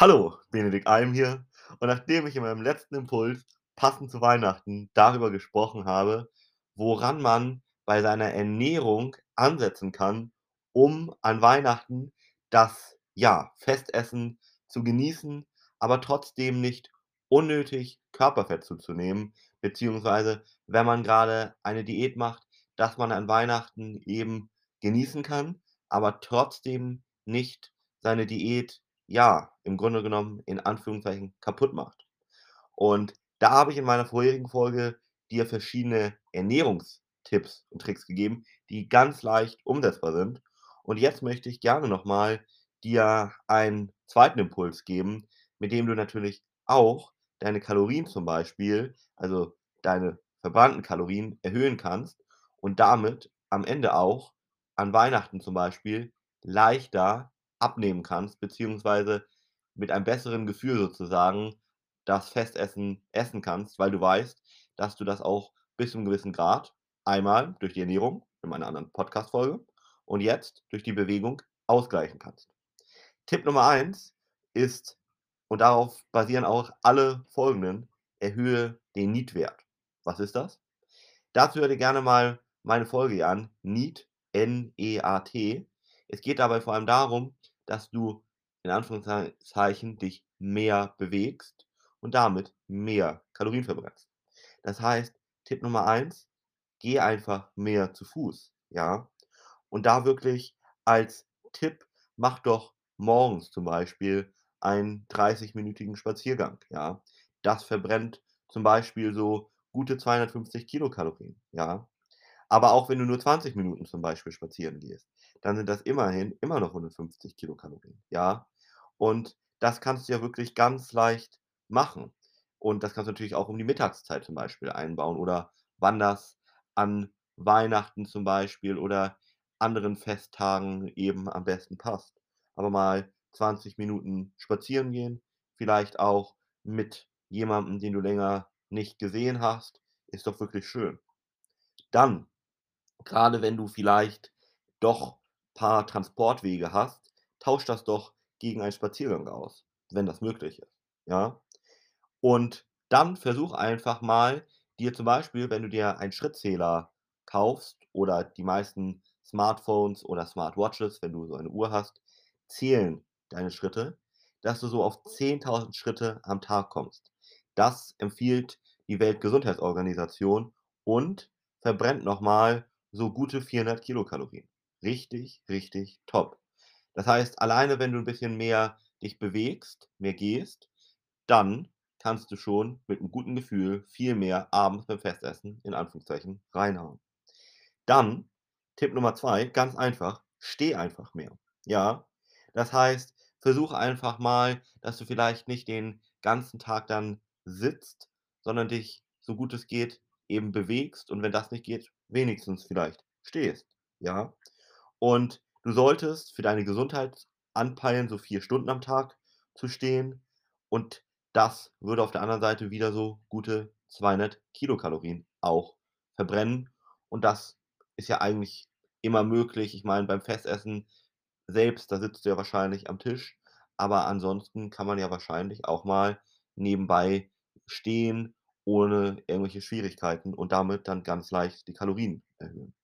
Hallo, Benedikt Alm hier. Und nachdem ich in meinem letzten Impuls, passend zu Weihnachten, darüber gesprochen habe, woran man bei seiner Ernährung ansetzen kann, um an Weihnachten das, ja, Festessen zu genießen, aber trotzdem nicht unnötig Körperfett zuzunehmen, beziehungsweise wenn man gerade eine Diät macht, dass man an Weihnachten eben genießen kann, aber trotzdem nicht seine Diät, ja, im Grunde genommen in Anführungszeichen kaputt macht. Und da habe ich in meiner vorherigen Folge dir verschiedene Ernährungstipps und Tricks gegeben, die ganz leicht umsetzbar sind. Und jetzt möchte ich gerne noch mal dir einen zweiten Impuls geben, mit dem du natürlich auch deine Kalorien zum Beispiel, also deine verbrannten Kalorien erhöhen kannst und damit am Ende auch an Weihnachten zum Beispiel leichter abnehmen kannst, beziehungsweise mit einem besseren Gefühl sozusagen das Festessen essen kannst, weil du weißt, dass du das auch bis zu 'nem gewissen Grad einmal durch die Ernährung in meiner anderen Podcast-Folge und jetzt durch die Bewegung ausgleichen kannst. Tipp Nummer 1 ist und darauf basieren auch alle folgenden: Erhöhe den NEAT-Wert. Was ist das? Dazu hör dir gerne mal meine Folge an, NEAT, N-E-A-T. Es geht dabei vor allem darum, dass du in Anführungszeichen dich mehr bewegst und damit mehr Kalorien verbrennst. Das heißt, Tipp Nummer 1, geh einfach mehr zu Fuß, ja? Und da wirklich als Tipp, mach doch morgens zum Beispiel einen 30-minütigen Spaziergang, ja? Das verbrennt zum Beispiel so gute 250 Kilokalorien, ja? Aber auch wenn du nur 20 Minuten zum Beispiel spazieren gehst, dann sind das immerhin immer noch 150 Kilokalorien, ja? Und das kannst du ja wirklich ganz leicht machen. Und das kannst du natürlich auch um die Mittagszeit zum Beispiel einbauen oder wann das an Weihnachten zum Beispiel oder anderen Festtagen eben am besten passt. Aber mal 20 Minuten spazieren gehen, vielleicht auch mit jemandem, den du länger nicht gesehen hast, ist doch wirklich schön. Dann, grade wenn du vielleicht doch paar Transportwege hast, tausch das doch gegen einen Spaziergang aus, wenn das möglich ist, ja? Und dann versuch einfach mal, dir zum Beispiel, wenn du dir einen Schrittzähler kaufst oder die meisten Smartphones oder Smartwatches, wenn du so eine Uhr hast, zählen deine Schritte, dass du so auf 10.000 Schritte am Tag kommst. Das empfiehlt die Weltgesundheitsorganisation und verbrennt noch mal so gute 400 Kilokalorien. Richtig, richtig top. Das heißt, alleine wenn du 'n bisschen mehr dich bewegst, mehr gehst, dann kannst du schon mit 'nem guten Gefühl viel mehr abends beim Festessen in Anführungszeichen reinhauen. Dann Tipp Nummer 2, ganz einfach, steh einfach mehr, ja? Das heißt, versuch einfach mal, dass du vielleicht nicht den ganzen Tag dann sitzt, sondern dich, so gut es geht, eben bewegst und wenn das nicht geht, wenigstens vielleicht stehst, ja? Und du solltest für deine Gesundheit anpeilen, so 4 Stunden am Tag zu stehen und das würde auf der anderen Seite wieder so gute 200 Kilokalorien auch verbrennen und das ist ja eigentlich immer möglich. Ich meine, beim Festessen selbst, da sitzt du ja wahrscheinlich am Tisch, aber ansonsten kann man ja wahrscheinlich auch mal nebenbei stehen ohne irgendwelche Schwierigkeiten und damit dann ganz leicht die Kalorien erhöhen.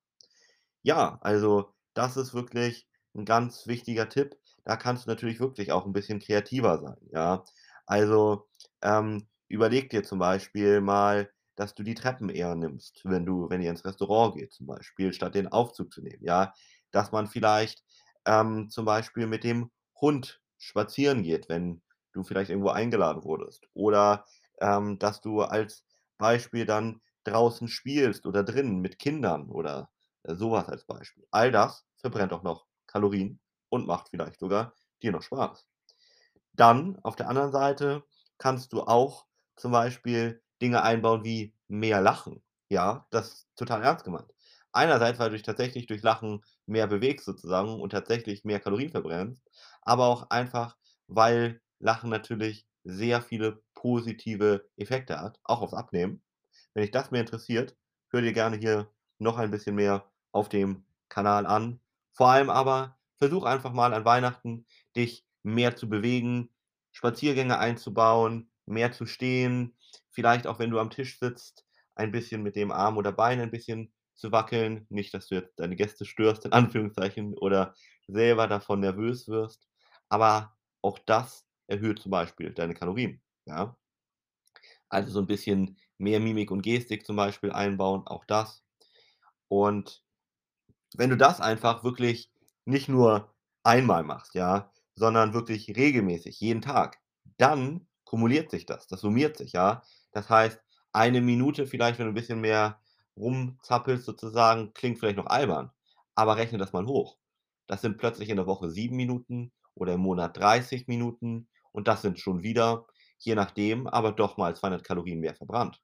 Ja, also das ist wirklich 'n ganz wichtiger Tipp. Da kannst du natürlich wirklich auch 'n bisschen kreativer sein, ja? Also, ähm, überleg dir zum Beispiel mal, dass du die Treppen eher nimmst, wenn du wenn ihr ins Restaurant geht zum Beispiel, statt den Aufzug zu nehmen, ja? Dass man vielleicht, ähm, zum Beispiel mit dem Hund spazieren geht, wenn du vielleicht irgendwo eingeladen wurdest oder, ähm, dass du als Beispiel dann draußen spielst oder drinnen mit Kindern oder, äh, so was als Beispiel. All das verbrennt auch noch Kalorien und macht vielleicht sogar dir noch Spaß. Dann auf der anderen Seite kannst du auch zum Beispiel Dinge einbauen wie mehr Lachen, ja? Das ist total ernst gemeint. Einerseits, weil du dich tatsächlich durch Lachen mehr bewegst sozusagen und tatsächlich mehr Kalorien verbrennst, aber auch einfach, weil Lachen natürlich sehr viele positive Effekte hat, auch aufs Abnehmen. Wenn dich das mehr interessiert, hör dir gerne hier noch ein bisschen mehr auf dem Kanal an. Vor allem aber versuch einfach mal an Weihnachten, dich mehr zu bewegen. Spaziergänge einzubauen, mehr zu stehen, vielleicht auch, wenn du am Tisch sitzt, ein bisschen mit dem Arm oder Bein ein bisschen zu wackeln. Nicht, dass du jetzt deine Gäste störst, in Anführungszeichen, oder selber davon nervös wirst, aber auch das erhöht zum Beispiel deine Kalorien, ja? Also, so 'n bisschen mehr Mimik und Gestik zum Beispiel einbauen, auch das. Und wenn du das einfach wirklich nicht nur einmal machst, ja, sondern wirklich regelmäßig, jeden Tag, dann kumuliert sich das. Das summiert sich, ja? Das heißt, eine Minute vielleicht, wenn du 'n bisschen mehr rumzappelst sozusagen, klingt vielleicht noch albern, aber rechne das mal hoch. Das sind plötzlich in der Woche 7 Minuten oder im Monat 30 Minuten und das sind schon wieder, je nachdem, aber doch mal 200 Kalorien mehr verbrannt.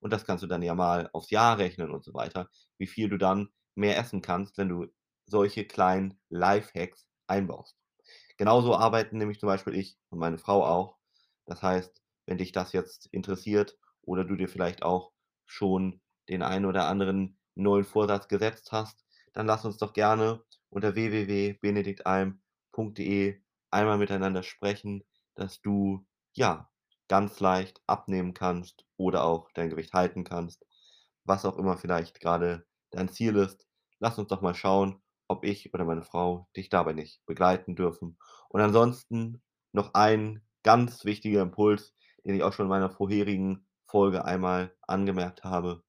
Und das kannst du dann ja mal aufs Jahr rechnen und so weiter, wie viel du dann mehr essen kannst, wenn du solche kleinen Lifehacks einbaust. Genauso arbeiten nämlich zum Beispiel ich und meine Frau auch. Das heißt, wenn dich das jetzt interessiert oder du dir vielleicht auch schon den einen oder anderen neuen Vorsatz gesetzt hast, dann lass uns doch gerne unter www.benediktalm.de einmal miteinander sprechen, dass du, ja, ganz leicht abnehmen kannst oder auch dein Gewicht halten kannst, was auch immer vielleicht grade dein Ziel ist. Lass uns doch mal schauen, ob ich oder meine Frau dich dabei nicht begleiten dürfen. Und ansonsten noch ein ganz wichtiger Impuls, den ich auch schon in meiner vorherigen Folge einmal angemerkt habe: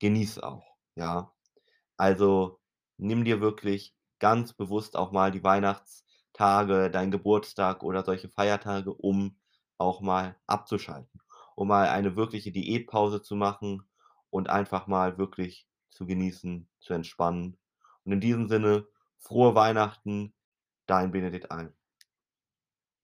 Genieße auch, ja? Also, nimm dir wirklich ganz bewusst auch mal die Weihnachtstage, deinen Geburtstag oder solche Feiertage, um auch mal abzuschalten, um mal eine wirkliche Diätpause zu machen und einfach mal wirklich zu genießen, zu entspannen. Und in diesem Sinne, frohe Weihnachten, dein Benedikt Alm.